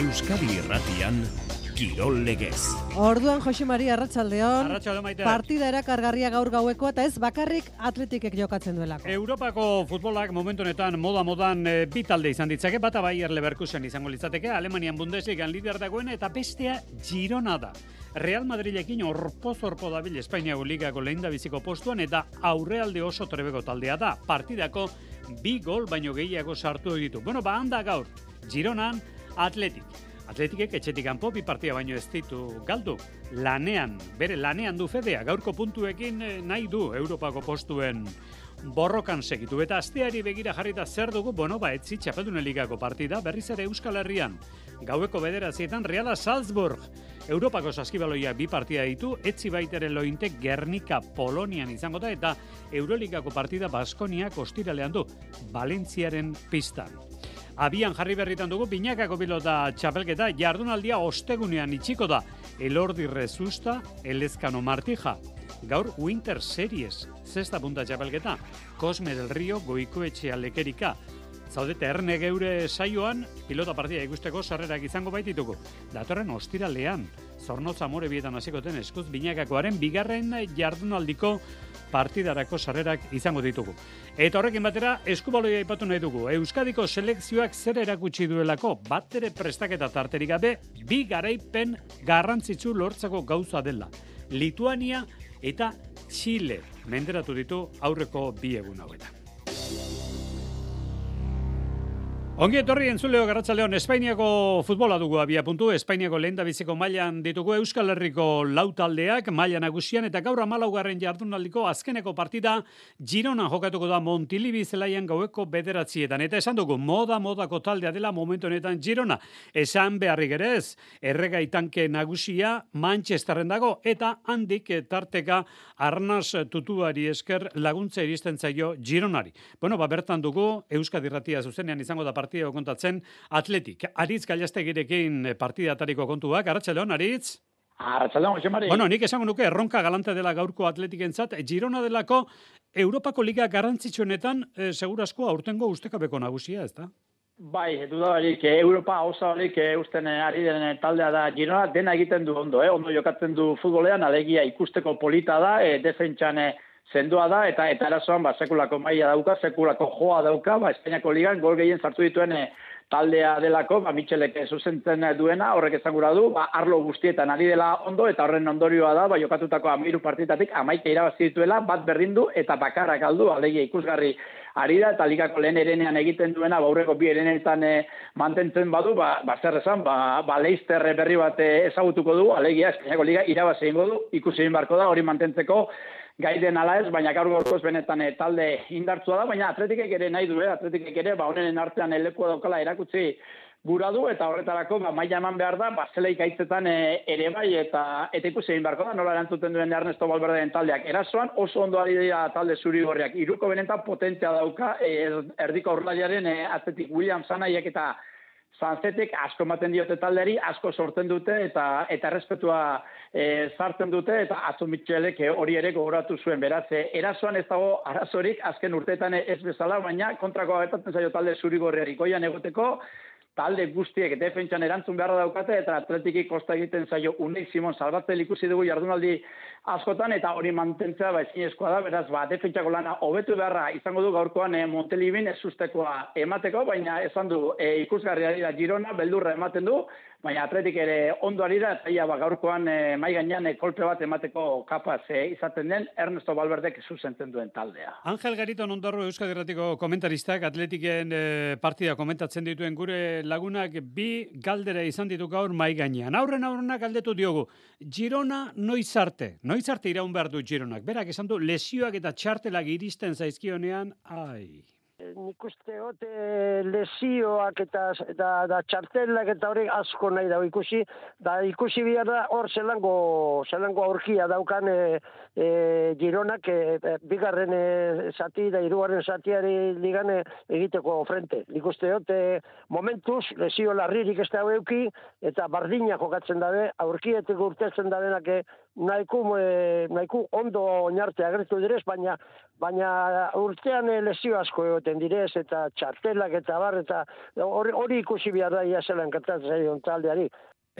Euskadi Irratian Kirol Legez. Orduan Jose Maria Arratsaldeon. Arratsalde maite. Partida erakargarria gaur gaueko eta ez bakarrik atletikek jokatzen duelako. Europako futbolak momentu honetan moda modan e, bi talde izan ditzake, bata Bayer Leverkusen izango litzateke, Alemanian Bundesligan lider dagoen eta bestea Girona da. Real Madrilekin orpo-zorpo dabil Espainiako ligako lehen biziko postuan eta aurrealde oso trebeko taldea da. Partidako bi gol baino gehiago sartu ditu. Bueno, ba handa gaur, Gironan Atletik. Atletikek etxetik kanpo bi partia baino ez ditu galdu. Lanean, bere lanean du fedea, gaurko puntuekin eh, nahi du Europako postuen borrokan segitu. Eta asteari begira jarrita zer dugu, bueno, ba, etzi txapeldunen ligako partida, berriz ere Euskal Herrian. Gaueko bederazietan Reala Salzburg. Europako saskibaloia bi partia ditu, etzi baitere lointek Gernika Polonian izango da, eta Euroligako partida Baskonia kostiralean du, Valentziaren pistan. Abian jarri berritan dugu, binakako pilota txapelketa, jardunaldia ostegunean itxiko da. Elordi Rezusta, Elezkano Martija. Gaur Winter Series, zesta punta txapelketa. Cosme del Rio, Goikoetxea Lekerika. Zaudete erne geure saioan, pilota partida ikusteko sarrerak izango baitituko. Datorren ostiralean, zornotza more bietan hasikoten eskuz binakakoaren bigarren jardunaldiko partidarako sarrerak izango ditugu. Eta horrekin batera, eskubaloia ipatu nahi dugu. Euskadiko selekzioak zer erakutsi duelako, bat ere prestaketa tarterik gabe, bi garaipen garrantzitsu lortzako gauza dela. Lituania eta Chile menderatu ditu aurreko bi egun hauetan. Ongi etorri entzuleo garratzaleon Espainiako futbola dugu abia puntu, Espainiako lehen biziko mailan ditugu Euskal Herriko lautaldeak maila nagusian eta gaur amalaugarren jardunaldiko azkeneko partida Girona jokatuko da Montilibi zelaian gaueko bederatzietan. Eta esan dugu, moda modako taldea dela momentu honetan Girona. Esan beharri gerez, erregai tanke nagusia Manchesterren dago eta handik tarteka arnaz tutuari esker laguntza iristen zaio Gironari. Bueno, ba bertan dugu Euskadi Ratia zuzenean izango da partida partida kontatzen atletik. Aritz gaiastegirekin partida atariko kontuak. Arratxaleon, Aritz? Arratxaleon, Jose Mari. Bueno, nik esango nuke, erronka galante dela gaurko atletikentzat, Girona delako Europako Liga garrantzitsuenetan, eh, segurasko aurtengo ustekabeko nagusia, ez da? Bai, duda barik, Europa oso barik usten ari den taldea da Girona, dena egiten du ondo, eh? ondo jokatzen du futbolean, alegia ikusteko polita da, e, defentsan zendoa da eta eta arazoan ba sekulako maila dauka, sekulako joa dauka, ba Espainiako ligan gol gehien sartu dituen eh, taldea delako, ba Michelek zuzentzen duena, horrek ezagura du, ba arlo guztietan ari dela ondo eta horren ondorioa da, ba jokatutako 13 partitatik 11 irabazi dituela, bat berdindu eta bakarra galdu, alegia ikusgarri ari da eta ligako lehen erenean egiten duena, ba aurreko bi erenetan eh, mantentzen badu, ba ba zer esan, ba ba Leicester berri bat eh, ezagutuko du, alegia Espainiako liga irabazi eingo du, ikusi barko da hori mantentzeko gaiden ala ez, baina gaur gorkoz benetan eh, talde indartsua da, baina atletikek ere nahi du, eh? atletikek ere, ba, honen artean elekoa daukala erakutsi gura du, eta horretarako, ba, maila eman behar da, ba, zeleik eh, ere bai, eta eta ikusi egin beharko da, nola erantzuten duen Ernesto Balberdeen taldeak. Erasoan, oso ondo ari dira talde zuri gorriak. Iruko benetan potentzia dauka, er, erdiko aurrelaiaren e, atletik William Sanaiek eta Zanzetek asko ematen diote talderi, asko sortzen dute eta eta errespetua e, sartzen dute eta atzo Michelek hori ere gogoratu zuen. Beraz e, erasoan ez dago arazorik azken urteetan ez bezala baina kontrakoa gertatzen zaio talde zurigorriari. Goian egoteko talde guztiek defentsan erantzun beharra daukate eta atletiki kosta egiten zaio Unai Simon salbatze ikusi dugu jardunaldi askotan eta hori mantentzea ba ezinezkoa da. Beraz ba defentsako lana hobetu beharra izango du gaurkoan e, Montelibin ez ustekoa emateko baina esan du e, ikusgarria dira Girona beldurra ematen du baina atletik ere ondo ari da, eta ba, gaurkoan e, mai gainean e, kolpe bat emateko kapaz e, izaten den Ernesto Balberdek zuzenten duen taldea. Angel Garito Nondorro Euskadi Erratiko komentaristak atletiken e, partida komentatzen dituen gure lagunak bi galdera izan ditu gaur mai gainean. Aurren aurrena galdetu diogu, Girona noiz arte, noiz arte iraun behar du Gironak. Berak esan du, lesioak eta txartelak iristen zaizkionean, ai nik uste hote lesioak eta da, da txartelak eta hori asko nahi dago ikusi, da ikusi bihar da hor zelango, zelango aurkia daukan e, e, gironak e, bigarren e, zati da irugarren zatiari ligane egiteko frente. Nik uste hote momentuz lesio larririk ez da euki eta bardina jokatzen dabe, aurkietek urtetzen dabenak nahiko, e, nahiko ondo oinarte agertu direz, baina baina urtean e, lesio asko egoten direz, eta txartelak eta bar, eta hori, hori ikusi behar da ia zelan kantatzen taldeari.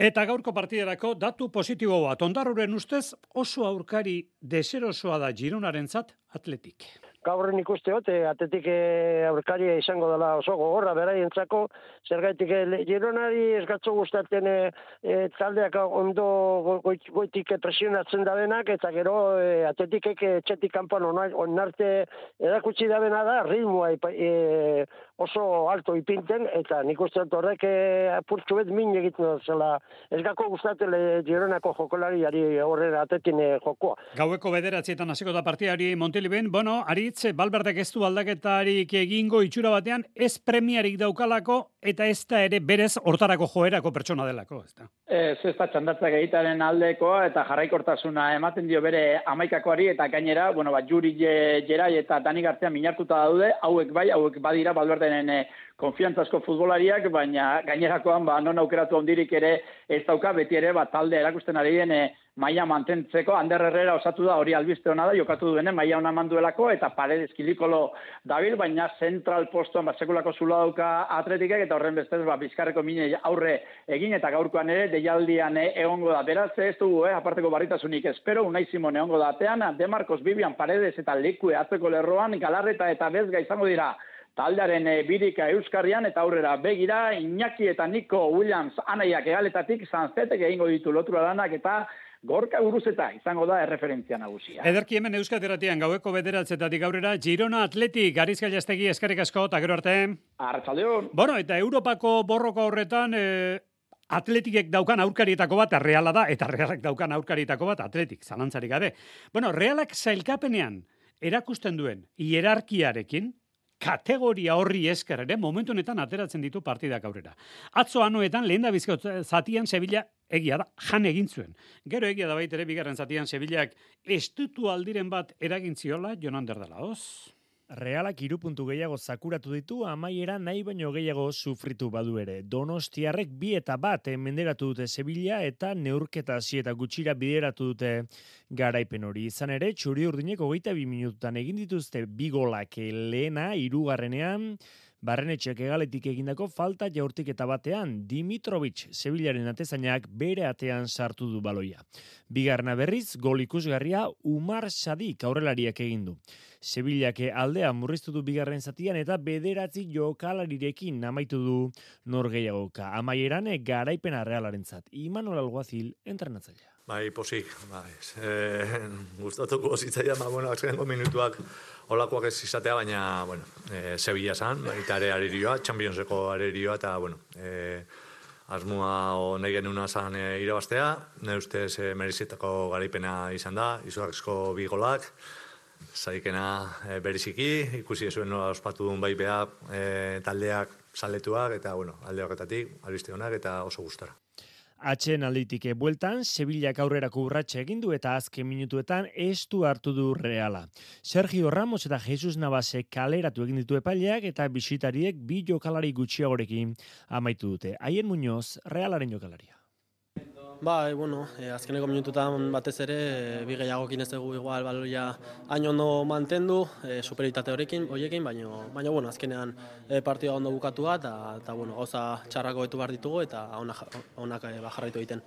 Eta gaurko partiderako datu positibo bat. Ondarruren ustez oso aurkari deserosoa da Gironarentzat atletik gaurren ikuste hote, atetik e, aurkaria izango dela oso gogorra beraientzako, zergaitik e, Gironari ez gatzo gustatzen e, e, taldeak ondo goitik presionatzen da benak, eta gero e, atetikek etxetik kanpoan onarte edakutsi da bena da, ritmoa e, oso alto ipinten, eta nik uste dut horrek apurtxu bet min egiten zela, ez gako gustatzen Gironako jokolariari horrela atetin jokoa. Gaueko bederatzietan hasiko da partiari Montiliben, bueno, ari Aritz, Balberdek ez du aldaketarik egingo itxura batean, ez premiarik daukalako, eta ez da ere berez hortarako joerako pertsona delako, ez da? Ez, ez da txandatzak egitaren aldeko, eta jarraikortasuna ematen dio bere amaikakoari, eta gainera, bueno, bat, juri jerai eta danik artean minartuta daude, hauek bai, hauek badira Balberdenen eh, konfiantzazko futbolariak, baina gainerakoan, ba, non aukeratu ondirik ere ez dauka, beti ere, ba, talde erakusten ari den eh, maia mantentzeko, Ander Herrera osatu da hori albiste hona da, jokatu duene, maia hona manduelako, eta paredes kilikolo dabil, baina zentral postoan, bat sekulako zula dauka atletikek, eta horren bestez, ba, bizkarreko mine aurre egin, eta gaurkoan ere, deialdian eh, egongo da. Beraz, ez dugu, eh, aparteko barritasunik espero, unai simon egongo da atean, De Marcos, Bibian, paredes eta lekue atzeko lerroan, galarreta eta bezga izango dira, taldearen e, birika euskarrian eta aurrera begira Iñaki eta Nico Williams anaiak egaletatik zanzetek egingo ditu lotura lanak eta Gorka guruzeta izango da erreferentzia nagusia. Ederki hemen euskateratian gaueko bederatzetatik aurrera Girona Atletik Garizka Jastegi eskerrik asko eta gero arte. Arratsaldeon. Bueno, eta Europako borroko horretan e, Atletikek daukan aurkarietako bat Reala da eta Realak daukan aurkarietako bat Atletik, zalantzarik gabe. Bueno, Realak zailkapenean erakusten duen hierarkiarekin, kategoria horri esker ere momentu honetan ateratzen ditu partidak aurrera. Atzo anuetan lehen da bizko zatian Sevilla egia da, jan egin zuen. Gero egia da baitere bigarren zatian Sevillak estutu aldiren bat eragintziola Jonan Derdalaoz. Realak irupuntu gehiago zakuratu ditu, amaiera nahi baino gehiago sufritu badu ere. Donostiarrek bi eta bat menderatu dute Sevilla eta neurketa eta gutxira bideratu dute garaipen hori. Izan ere, txuri urdinek hogeita bi minututan egin dituzte bi golak lehena, irugarrenean, Barrenetxeak egaletik egindako falta jaurtik eta batean Dimitrovic Sevillaren atezainak bere atean sartu du baloia. Bigarna berriz gol ikusgarria Umar Sadik aurrelariak egin du. Sevillak aldea murriztu du bigarren zatian eta bederatzi jokalarirekin amaitu du norgeiagoka. Amaieran garaipena realarentzat. Imanol Alguazil entrenatzailea. Bai, posik, bai. E, gustatuko zitzaia, ba, bueno, azkenko minutuak olakoak ez izatea, baina, bueno, e, Sevilla zan, eta ere arerioa, Championseko arerioa, eta, bueno, e, asmua o nahi genuna zan e, irabaztea, nahi ustez e, merizitako garaipena izan da, izuaksko bi golak, zaikena e, beriziki, ikusi ezuen nola ospatu duen bai beha e, taldeak saletuak, eta, bueno, aldeaketatik, albiste honak, eta oso gustara. Atxen alditik bueltan, Sevillak aurrerako urratxe egin du eta azken minutuetan estu hartu du reala. Sergio Ramos eta Jesus Navase kaleratu egin ditu epaileak eta bisitariek bi jokalari gutxiagorekin amaitu dute. Haien Muñoz, realaren jokalaria. Ba, e, bueno, e, azkeneko minututan batez ere, e, bi gehiagokin ez dugu igual baloia hain ondo mantendu, e, superitate horrekin, horiekin, baina, baina bueno, azkenean e, partida ondo bukatua eta, eta bueno, gauza txarrako betu behar ditugu eta onak, onak e, bajarraitu egiten.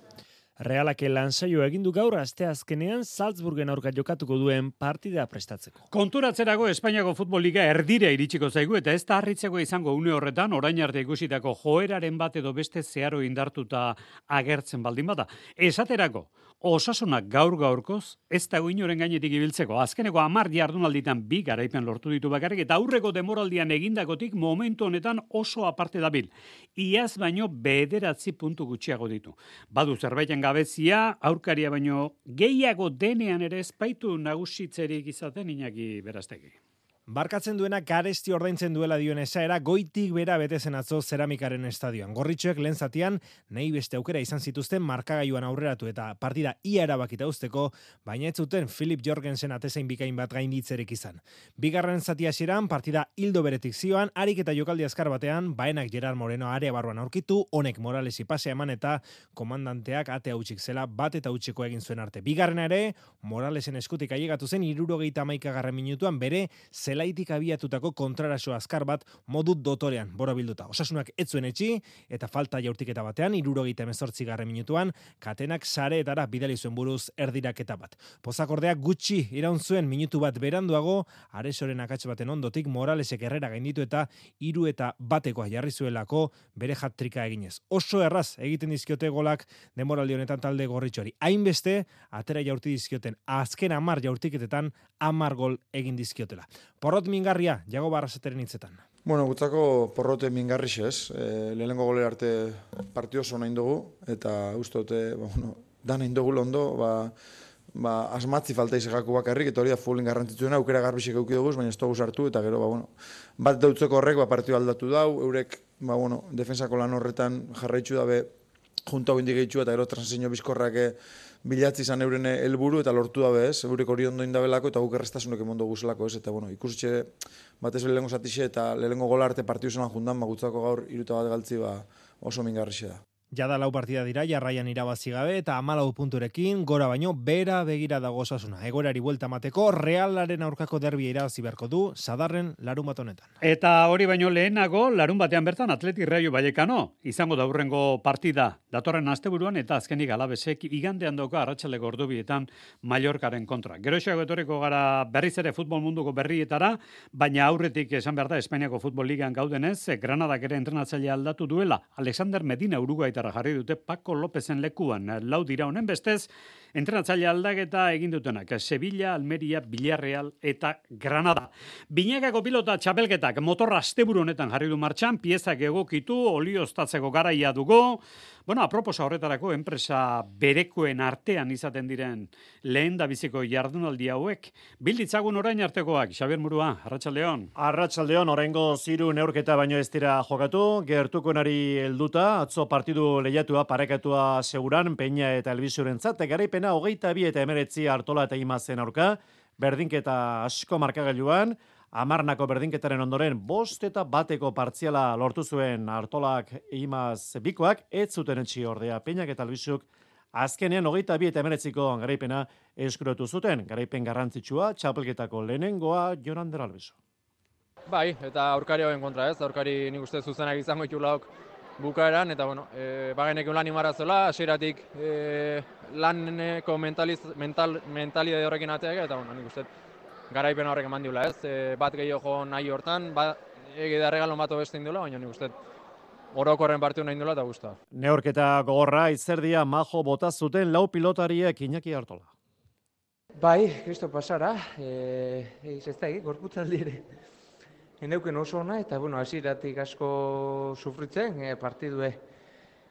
Realak lansaio egin du gaur aste azkenean Salzburgen aurka jokatuko duen partida prestatzeko. Konturatzerago Espainiako Futbol Liga erdire iritsiko zaigu eta ez da harritzeko izango une horretan orain arte ikusitako joeraren bat edo beste zeharo indartuta agertzen baldin bada. Esaterako, Osasunak gaur gaurkoz ez da inoren gainetik ibiltzeko. Azkeneko amar jardunalditan bi garaipen lortu ditu bakarrik eta aurreko demoraldian egindakotik momentu honetan oso aparte dabil. Iaz baino bederatzi puntu gutxiago ditu. Badu zerbaiten gabezia, aurkaria baino gehiago denean ere espaitu nagusitzerik izaten inaki beraztegi. Barkatzen duena garesti ordaintzen duela dioen esaera goitik bera betezen atzo zeramikaren estadioan. Gorritxoek lehen zatian, nahi beste aukera izan zituzten markagailuan aurreratu eta partida ia erabakita usteko, baina ez zuten Philip Jorgensen atezain bikain bat gainditzerek izan. Bigarren zati hasieran partida hildo beretik zioan, harik eta jokaldi azkar batean, baenak Gerard Moreno area barruan aurkitu, honek Moralesi pasea eman eta komandanteak ate hautsik zela bat eta utzeko egin zuen arte. Bigarren ere, Moralesen eskutik ailegatu zen irurogeita maikagarren minutuan bere zelaitik abiatutako kontraraso azkar bat modu dotorean borobilduta. Osasunak ez zuen etxi eta falta jaurtiketa batean irurogeita emezortzi garren minutuan katenak sareetara bidali zuen buruz erdiraketa bat. Pozakordea gutxi iraun zuen minutu bat beranduago, aresoren akats baten ondotik Moralesek errera gainditu eta hiru eta batekoa jarri zuelako bere hat-trika eginez. Oso erraz egiten dizkiote golak demoraldi honetan talde gorritxori. Hainbeste, atera jaurti dizkioten azken amar jaurtiketetan amar gol egin dizkiotela. Porrot mingarria, jago barrazateren hitzetan. Bueno, gutzako porrote mingarri ez. E, lehenengo gole arte partio oso nahi dugu, eta uste dute, ba, bueno, da nahi dugu londo, ba, ba, asmatzi falta izagako bakarrik, eta hori da fulin garrantzitsuena, aukera garbixek euki dugu, baina ez dugu sartu, eta gero, ba, bueno, bat dautzeko horrek, ba, partio aldatu dau, eurek, ba, bueno, defensako lan horretan jarraitzu dabe, junta hau indigeitzua, eta gero transizio bizkorrak bilatzi izan euren helburu eta lortu dabe ez, eurek hori ondo indabelako eta guk errestasunek emondo guzelako ez, eta bueno, ikusitxe batez lehengo zatixe eta lehengo gola arte partidu zelan jundan, magutzako gaur iruta bat galtzi ba, oso mingarri da. Jada lau partida dira, jarraian irabazi gabe eta amalau punturekin, gora baino, bera begira dago osasuna. Egorari buelta mateko, realaren aurkako derbia irabazi beharko du, sadarren larun bat honetan. Eta hori baino lehenago, larun batean bertan atleti raio baiekano, izango daurrengo partida, datorren asteburuan eta azkenik alabesek igandean dauka arratsalde gordubietan Mallorcaren kontra. Gero etorriko gara berriz ere futbol munduko berrietara, baina aurretik esan behar da Espainiako futbol ligan gaudenez, Granadak ere entrenatzaile aldatu duela, Alexander Medina Uruguai jarri dute Paco Lopezen lekuan. Lau dira honen bestez, entrenatzaile aldaketa egin dutenak. Sevilla, Almeria, Villarreal eta Granada. Binekako pilota txapelketak motorra asteburu honetan jarri du martxan, piezak egokitu, olioztatzeko garaia dugu, Bueno, aproposa horretarako enpresa berekoen artean izaten diren lehen da biziko jardunaldi hauek. Bilditzagun orain artekoak, Xabier Murua, Arratxaldeon. Arratxaldeon, oraingo ziru neurketa baino ez dira jokatu, gertuko nari helduta, atzo partidu lehiatua, parekatua seguran, peina eta elbizuren zate, garaipena hogeita bi eta emeretzi hartola eta imazen aurka, berdinketa asko markagailuan, amarnako berdinketaren ondoren bost eta bateko partziala lortu zuen hartolak imaz bikoak, ez zuten etxi ordea. Peinak eta albizuk azkenean hogeita bi eta emeretziko garaipena eskurotu zuten, garaipen garrantzitsua, txapelketako lehenengoa Jonan Albizu. Bai, eta aurkari hauen kontra ez, aurkari nik uste zuzenak izango itulaok bukaeran, eta bueno, e, bagenek lan imara zola, asiratik e, laneko mentaliz, mental, mentalidade horrekin ateak, eta bueno, nik uste garaipen horrek eman diula, ez? E, bat gehiago nahi hortan, ba, egi da regalon bat obeste indula, baina nik uste orokorren partiu nahi indula eta guzta. Neorketa gogorra, itzerdia majo bota zuten lau pilotariek inaki hartola. Bai, Kristo pasara, e, ez da, gorputzaldi ere. Eneuken oso ona, eta bueno, aziratik asko sufritzen, e, partidue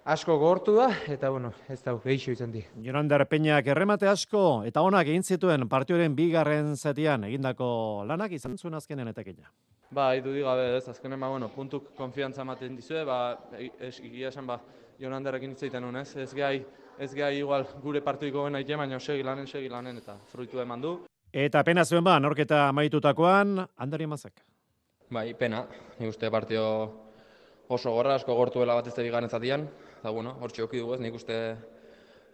asko gortu da, eta bueno, ez da, geixo izan di. Jonander Peñak erremate asko, eta onak egin zituen partioren bigarren zetian egindako lanak izan zuen azkenen etekina. Ba, idu digabe ez, azkenen, ba, bueno, puntuk konfiantza ematen dizue, ba, ez, egia esan, ba, Jonanderrekin hitzaiten ez, ez gai, ez gai igual gure partioiko gena ite, baina segi lanen, segi lanen, eta fruitu eman du. Eta pena zuen ba, norketa amaitutakoan, handari emazak. Bai, pena, ni uste partio oso gorra, asko gortuela bat ez da zatian, eta bueno, hor txoki dugu ez, nik uste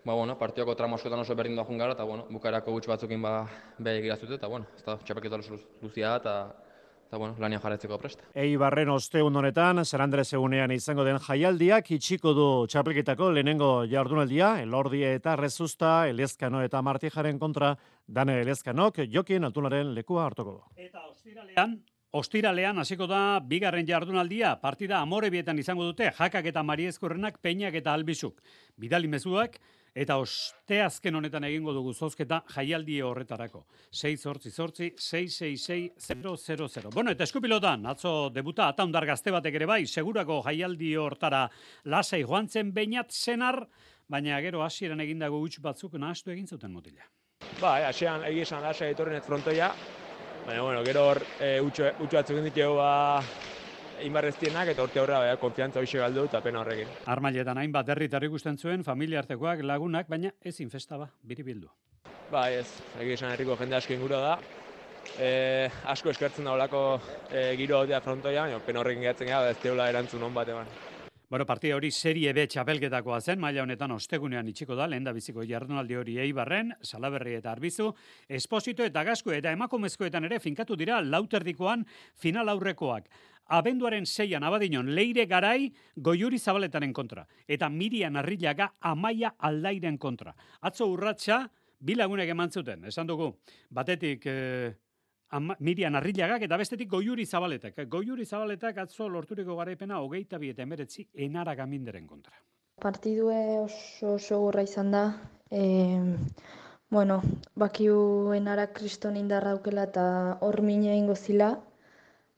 ba, bueno, partioko tramo askotan oso berdin da jungara, eta bueno, bukarako gutx batzukin ba, beha egiraztute, eta bueno, ez da txapaketa luzia eta eta bueno, lania jarretzeko prest. Ei barren oste honetan, San Andres egunean izango den jaialdiak, itxiko du txapelketako lehenengo jardunaldia, elordia eta rezusta, elezkano eta martijaren kontra, dane elezkanok, jokin altunaren lekua hartoko du. Eta ostiralean, Ostiralean hasiko da bigarren jardunaldia, partida amorebietan izango dute, jakak eta mariezkorrenak, peinak eta albizuk. Bidali mezuak, eta osteazken honetan egingo dugu zozketa jaialdi horretarako. 6 zortzi zortzi, 666 Bueno, eta eskupilotan, atzo debuta, ataundar gazte batek ere bai, segurako jaialdi hortara lasai joan zen bainat zenar, baina gero hasieran egindago huts batzuk nahastu egin zuten motila. Ba, hasieran egizan lasai etorrenet frontoia, Baina, bueno, gero hor, e, utxo, utxo batzuk ditu ba, inbarreztienak, eta urte horra, ba, konfiantza hoxe galdu eta pena horrekin. Armailetan hainbat herritar ikusten zuen, familia artekoak lagunak, baina ezin festa ba, biribildu. Ba, ez, egia esan herriko jende asko inguru da. E, asko eskertzen da olako e, giro hau frontoia, baina pena horrekin gehatzen gara, ez teula erantzun hon bat eman. Bueno, partida hori serie B txapelketakoa zen, maila honetan ostegunean itxiko da, lehen da biziko jardunaldi hori eibarren, salaberri eta arbizu, esposito eta gasko eta emakumezkoetan ere finkatu dira lauterdikoan final aurrekoak. Abenduaren seian abadinon leire garai goiuri zabaletaren kontra. Eta mirian arrilaga amaia aldairen kontra. Atzo urratxa, bilagunek eman zuten, esan dugu. Batetik, eh, Ama, Mirian Arrilagak eta bestetik Goiuri Zabaletak. Goiuri Zabaletak atzo lorturiko garaipena hogeita bi eta emeretzi enara gaminderen kontra. Partidue oso oso gurra izan da. E, bueno, bakiu enara kriston indarra aukela eta hor mine ingo zila.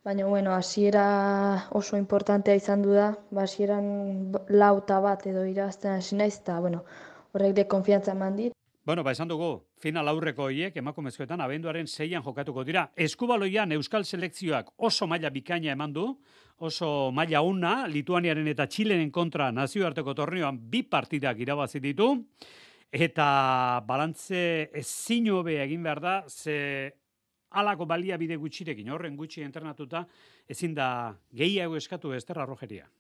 Baina, bueno, hasiera oso importantea izan du da. Ba, hasieran lauta bat edo irazten hasi naiz, eta, bueno, horrek de konfiantza eman dit. Bueno, ba, esan dugu, final aurreko hiek emakumezkoetan abenduaren zeian jokatuko dira. Eskubaloian Euskal Selekzioak oso maila bikaina eman du, oso maila una, Lituaniaren eta Txilenen kontra nazioarteko tornioan bi partidak irabazi ditu, eta balantze ezin hobe egin behar da, ze alako balia bide gutxirekin, horren gutxi entrenatuta, ezin da gehiago eskatu esterra rojeria.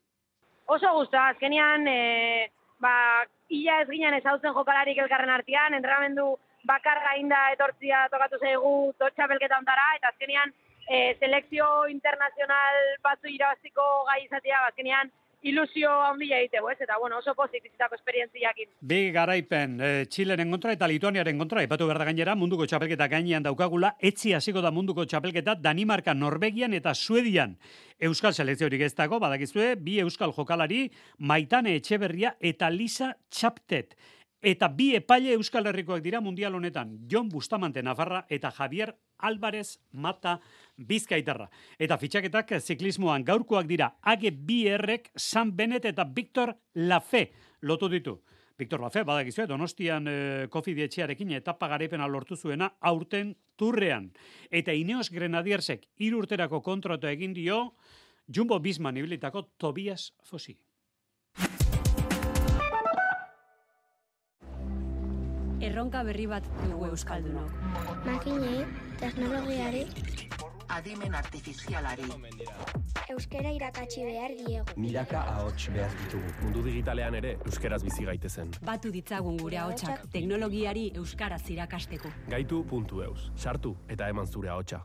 Oso guztua, azkenian, e, ba, ia ez ginen ezautzen jokalarik elkarren artean, entrenamendu bakarra inda etortzia tokatu zaigu totxapelketa ontara, eta azkenian e, selekzio internazional batzu irabaziko gai izatea, ba, azkenian ilusio handia egiteko, ez? Eta, bueno, oso pozitizitako esperientziakin. Bi garaipen, e, Txileren kontra eta Lituaniaren kontra, epatu behar da gainera, munduko txapelketa gainean daukagula, etzi hasiko da munduko txapelketa Danimarka, Norvegian eta Suedian. Euskal selekziorik ez dago, badakizue, bi Euskal jokalari, Maitane Etxeberria eta Lisa Txaptet. Eta bi epaile Euskal Herrikoak dira mundial honetan, Jon Bustamante Navarra eta Javier Álvarez Mata Bizkaitarra. Eta fitxaketak ziklismoan gaurkoak dira, age bi errek San Benet eta Victor Lafe lotu ditu. Victor Lafe, badakizue, donostian e, kofi dietxearekin etapa garepena lortu zuena aurten turrean. Eta Ineos Grenadiersek irurterako kontratu egin dio, Jumbo Bisman ibilitako Tobias Fosi. erronka berri bat dugu euskaldunok. Makinei, teknologiari, adimen artifizialari. Euskera irakatsi behar diegu. Milaka ahots behar ditugu. Mundu digitalean ere euskeraz bizi gaitezen. Batu ditzagun gure ahotsak teknologiari euskaraz irakasteko. Gaitu.eus. Sartu eta eman zure ahotsa.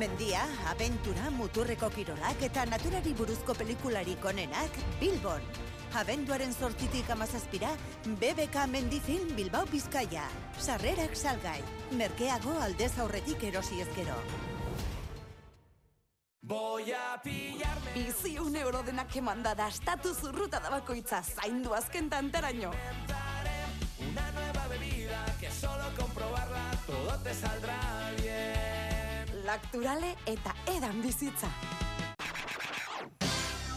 Mendia, abentura, muturreko kirolak eta naturari buruzko pelikularik onenak Bilbon. Abenduaren sortitik amazazpira, BBK Mendifilm Bilbao Bizkaia. Sarrerak salgai. Merkeago aldez aurretik erosi ezkero. Bizi un euro denak emanda da estatu zurruta da bakoitza zaindu azken tantaraino. Una nueva bebida que solo comprobarla todo te saldrá bien. Lakturale eta edan bizitza.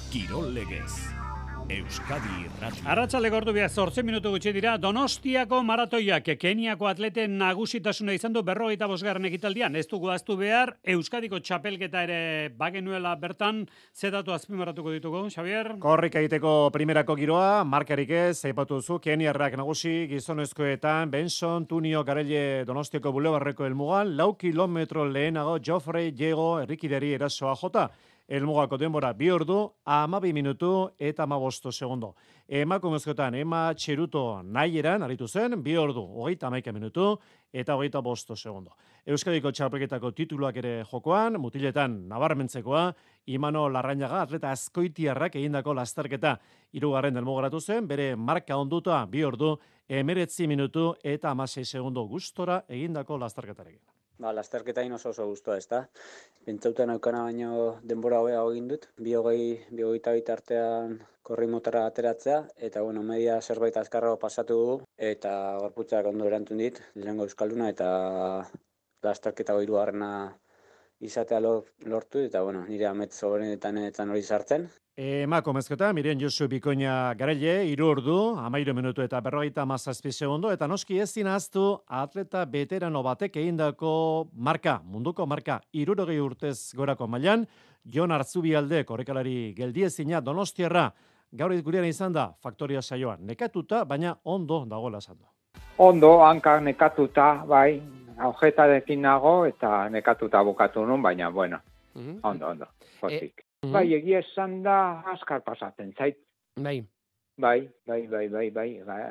Kirol legez. Euskadi Irrati. Arratxalde gordu behar, zortze minutu gutxi dira, Donostiako maratoiak, Keniako atleten nagusitasuna izan du berrogeita bosgarren ekitaldian. Ez dugu aztu behar, Euskadiko txapelketa ere bagenuela bertan, zedatu azpimarratuko ditugu, Xavier? Korrik egiteko primerako giroa, markarik ez, eipatu zu, Keniarrak nagusi, gizonezkoetan, Benson, Tunio, Garelle, Donostiako bulebarreko elmugan, lau kilometro lehenago, Joffrey, Diego, Errikideri erasoa jota. Elmugako denbora bi ordu, amabi minutu eta amabosto segundo. Emakumezkoetan, ema txeruto nahieran, aritu zen, bi ordu, hogeita amaika minutu eta hogeita bosto segundo. Euskadiko txapelketako tituluak ere jokoan, mutiletan nabarmentzekoa, Imano Larrañaga atleta azkoitiarrak egindako lasterketa irugarren delmogaratu zen, bere marka onduta bi ordu, emeretzi minutu eta amasei segundo gustora egindako lasterketarekin. Ba, lasterketain oso oso guztua ez da. Aukana baino denbora hobea egin dut. Bi hogei, bi hogei artean korri motara ateratzea, eta bueno, media zerbait azkarrago pasatu dugu, eta gorputzak ondo erantun dit, lehenengo euskalduna, eta lasterketa goiru harrena izatea lor- lortu, eta bueno, nire amets soberenetan etan hori sartzen. Emako mezketa, miren Josu Bikoina garaile, iru ordu, amairu minutu eta berrogeita mazazpi segundo, eta noski ez zinaztu atleta veterano batek egindako marka, munduko marka, irurogei urtez gorako mailan, Jon Arzubialde, korrekalari geldiezina, donostiarra, gaur gurean izan da, faktoria saioan, nekatuta, baina ondo dagoela esan du. Ondo, hanka nekatuta, bai, aujetarekin nago eta nekatuta bukatu nun, baina, bueno, ondo, ondo, pozik. Mhm. Bai, egia esan da, askar pasatzen zait. Bai. Bai, bai, bai, bai, bai, bai,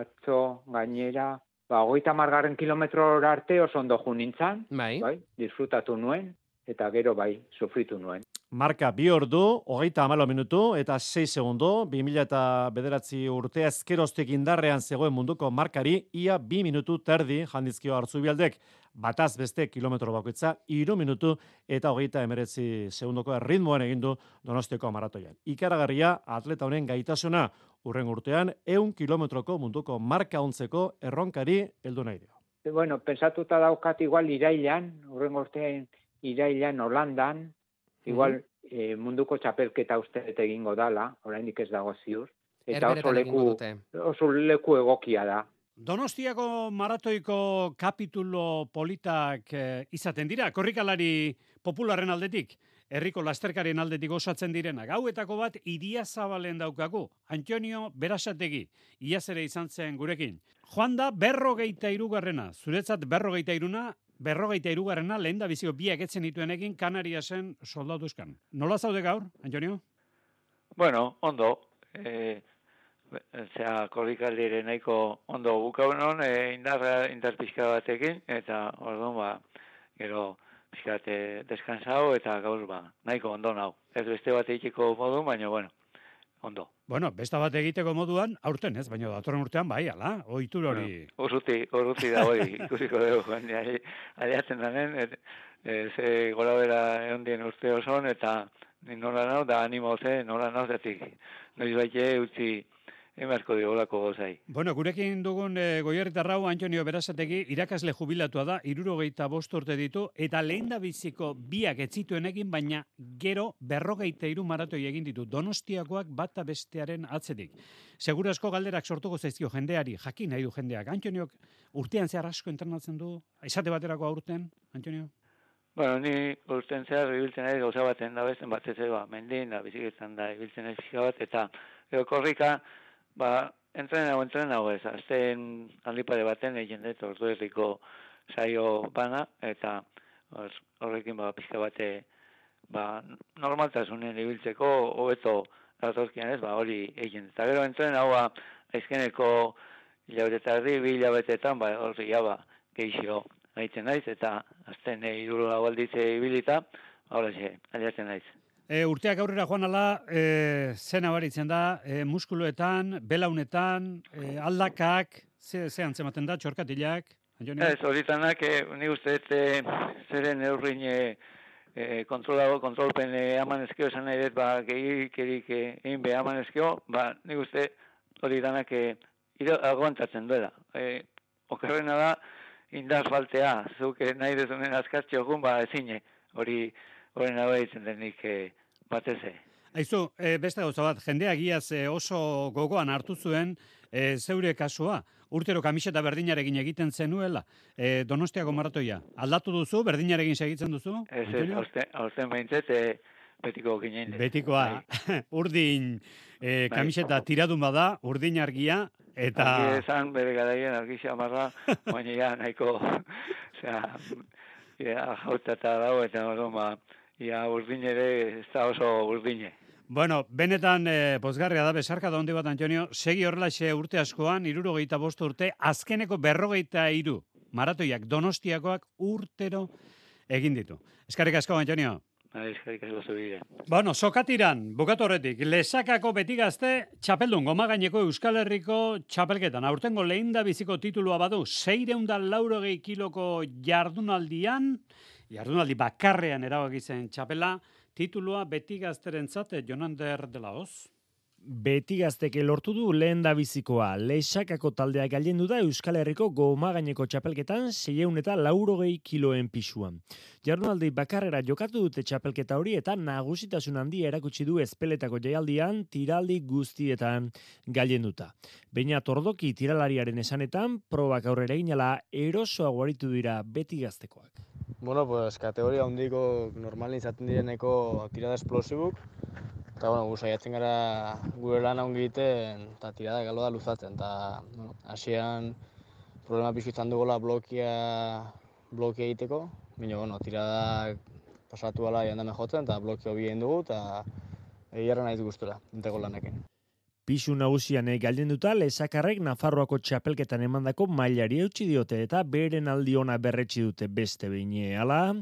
atzo gainera, ba, hogeita margarren kilometrora arte oso ondo ju nintzan, bai. disfrutatu nuen, eta gero bai, sufritu nuen. Marka bi ordu, hogeita amalo minutu eta 6 segundo, 2000 eta bederatzi urte ezkerostik indarrean zegoen munduko markari, ia bi minutu terdi jandizkio hartzubialdek, bataz beste kilometro bakoitza, iru minutu eta hogeita emeretzi segundoko ritmoan egindu donosteko maratoian. Ikaragarria atleta honen gaitasuna, urren urtean, eun kilometroko munduko marka ontzeko erronkari heldu nahi dio. E, bueno, pensatuta daukat igual irailan, urren urtean irailan Holandan, igual eh, munduko txapelketa uste egingo dala, oraindik ez dago ziur. Eta oso leku, oso leku egokia da. Donostiako maratoiko kapitulo politak eh, izaten dira, korrikalari popularren aldetik, herriko lasterkaren aldetik osatzen direnak. Hauetako bat idia zabalen daukagu, Antonio Berasategi, iaz ere izan zen gurekin. Joan da berrogeita irugarrena, zuretzat berrogeita iruna, berrogeita irugarrena lehen da biziko biak etzen dituenekin Kanariasen soldatuzkan. Nola zaude gaur, Antonio? Bueno, ondo. E, zea korrikaldire nahiko ondo bukaunon, e, indar, indar pixka batekin, eta orduan ba, gero pixkat e, deskansau eta gaur ba, nahiko ondo nau. Ez beste bat egiteko modu, baina bueno, ondo. Bueno, besta bat egiteko moduan, aurten ez, baina datorren urtean bai, ala, ohitur hori. Urruti, urruti da hoi, ikusiko dugu, aliatzen danen, et, e, ze gora bera eondien urte oson, eta ni nola nau, da animo ze, nola nau, zetik, noiz baite utzi, emarko digolako gozai. Bueno, gurekin dugun e, goierritarrau Antonio Berasategi irakasle jubilatua da, irurogeita bost urte ditu, eta lehen da biziko biak etzituenekin, baina gero berrogeita iru maratoi egin ditu, donostiakoak bata bestearen atzetik. Segura asko galderak sortuko zaizkio jendeari, jakin nahi du jendeak. Antoniok urtean zehar asko entrenatzen du, esate baterako aurten, Antonio? Bueno, ni urten zehar ibiltzen naiz gauza baten da besten batez ere ba, mendin da biziketan da ibiltzen pixka bat eta gero korrika ba entrenago entrenago ez azten aldipare baten egin dut ordu herriko saio bana eta hor, horrekin ba pixka bate ba normaltasunen ibiltzeko hobeto datorkian ez ba hori egin eta gero entrenago ba aizkeneko hilabete bi hilabetetan ba horri ja ba geixo egiten naiz eta azten e, iruro alditze ibilita, ahora xe, aliatzen naiz. E, urteak aurrera joan ala, e, zen abaritzen da, e, muskuluetan, belaunetan, e, aldakak, ze, ze antzematen da, txorkatilak, Antonio? Ez, horitanak, e, ni uste e, zeren eurrin e, e, kontrolago, kontrolpen e, aman ezkio esan nahi dut, ba, gehik erik e, egin be aman ezkio, ba, ni uste hori danak e, iro, aguantatzen duela. E, okerrena da, indar faltea, zuk nahi dezunen askatxo egun, ba, ezine, hori, hori nahi ditzen denik e, batez ere. Aizu, e, beste gauza bat, jendea giaz e, oso gogoan hartu zuen e, zeure kasua. Urtero kamiseta berdinarekin egiten zenuela, e, Donostiako maratoia. Aldatu duzu, berdinarekin segitzen duzu? Ez, ez, aurten, behintzet, e, betiko ginen. Betikoa, urdin e, Bai. kamiseta tiradun bada, urdin argia, eta... Argi esan, bere garaien argi xamarra, baina ja, nahiko, osea, ja, jauta eta dago, eta orduan, ba, ja, urdin ere, ez da oso urdine. Bueno, benetan eh, pozgarria da, besarka da hondi bat, Antonio, segi horrelaxe urte askoan, irurogeita bost urte, azkeneko berrogeita iru, maratoiak, donostiakoak urtero egin ditu. Eskarrik asko, Antonio. Ba, eskerrik asko zubire. Bueno, sokatiran, bukatu horretik, lesakako beti gazte, txapeldun, goma gaineko Euskal Herriko txapelketan. Aurtengo lehen da biziko titulua badu, seireunda laurogei kiloko jardunaldian, jardunaldi bakarrean erabaki zen txapela, titulua beti gazterentzat Jonander de la Hoz. Beti gazteke lortu du lehen da bizikoa. Leixakako taldea gailendu da Euskal Herriko goma gaineko txapelketan seieun eta laurogei kiloen pisuan. Jardunaldi bakarrera jokatu dute txapelketa hori eta nagusitasun handi erakutsi du ezpeletako jaialdian tiraldi guztietan gailenduta. Baina tordoki tiralariaren esanetan, probak aurrera inala erosoa guaritu dira beti gaztekoak. Bueno, pues kategoria handiko normalin izaten direneko tirada esplosibuk, Eta, bueno, gu saiatzen gara gure lan ongi egiten eta tirada galo da luzatzen. Eta, bueno, hasieran problema pixu izan dugola blokia, blokia egiteko, baina, bueno, tirada pasatu gala jandamen jotzen eta blokio bi dugu eta egiarra nahi gustura, inteko lanekin. Pisu nagusian galdenduta lesakarrek Nafarroako txapelketan emandako mailari eutxi diote eta beren aldi ona berretsi dute beste behin ala.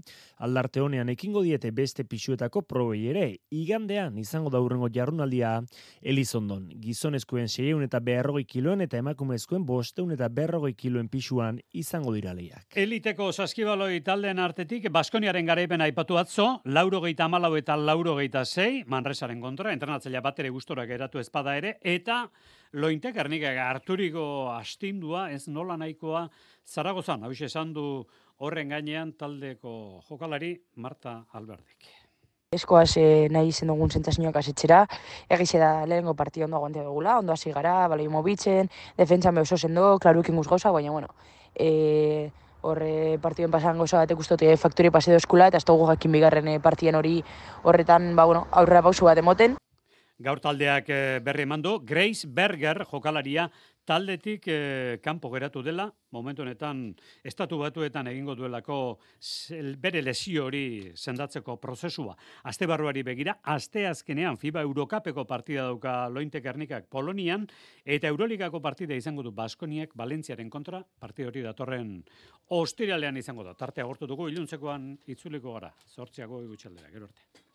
Aldarte honean ekingo diete beste pisuetako probei ere. Igandean izango da hurrengo jarrunaldia Elizondon. Gizonezkoen 600 eta berrogei kiloen eta emakumezkoen bosteun eta berrogei kiloen pisuan izango dira lehiak. Eliteko saskibaloi taldeen artetik Baskoniaren garaipen aipatu atzo, lauro geita amalau eta lauro geita zei, Manresaren kontra, entrenatzailea batere gustora geratu espada ere, eta lointek ernik harturiko astindua, ez nola nahikoa, Zaragozan, hau esan du horren gainean taldeko jokalari Marta Alberdik. Eskoaz eh, nahi izen dugun zentazioak asetxera, egize da lehenko partio ondo aguante dugula, ondo hasi gara, baloi mobitzen, defentsan be oso zendo, klarukin guz gauza, baina bueno, e, horre partioen pasan goza batek ustote faktori pase eskula, eta ez dugu jakin bigarren eh, partien hori horretan, ba, bueno, aurrera pausu bat emoten. Gaur taldeak eh, berri emandu, Grace Berger jokalaria taldetik eh, kanpo geratu dela, momentu honetan estatu batuetan egingo duelako bere lesio hori sendatzeko prozesua. Aste barruari begira, aste azkenean FIBA Eurocapeko partida dauka lointek ernikak Polonian, eta Euroligako partida izango du Baskoniek Valentziaren kontra, partida hori datorren ostiralean izango da. Tarte agortu dugu, iluntzekoan itzuliko gara, zortziago egutxaldera, gero arte.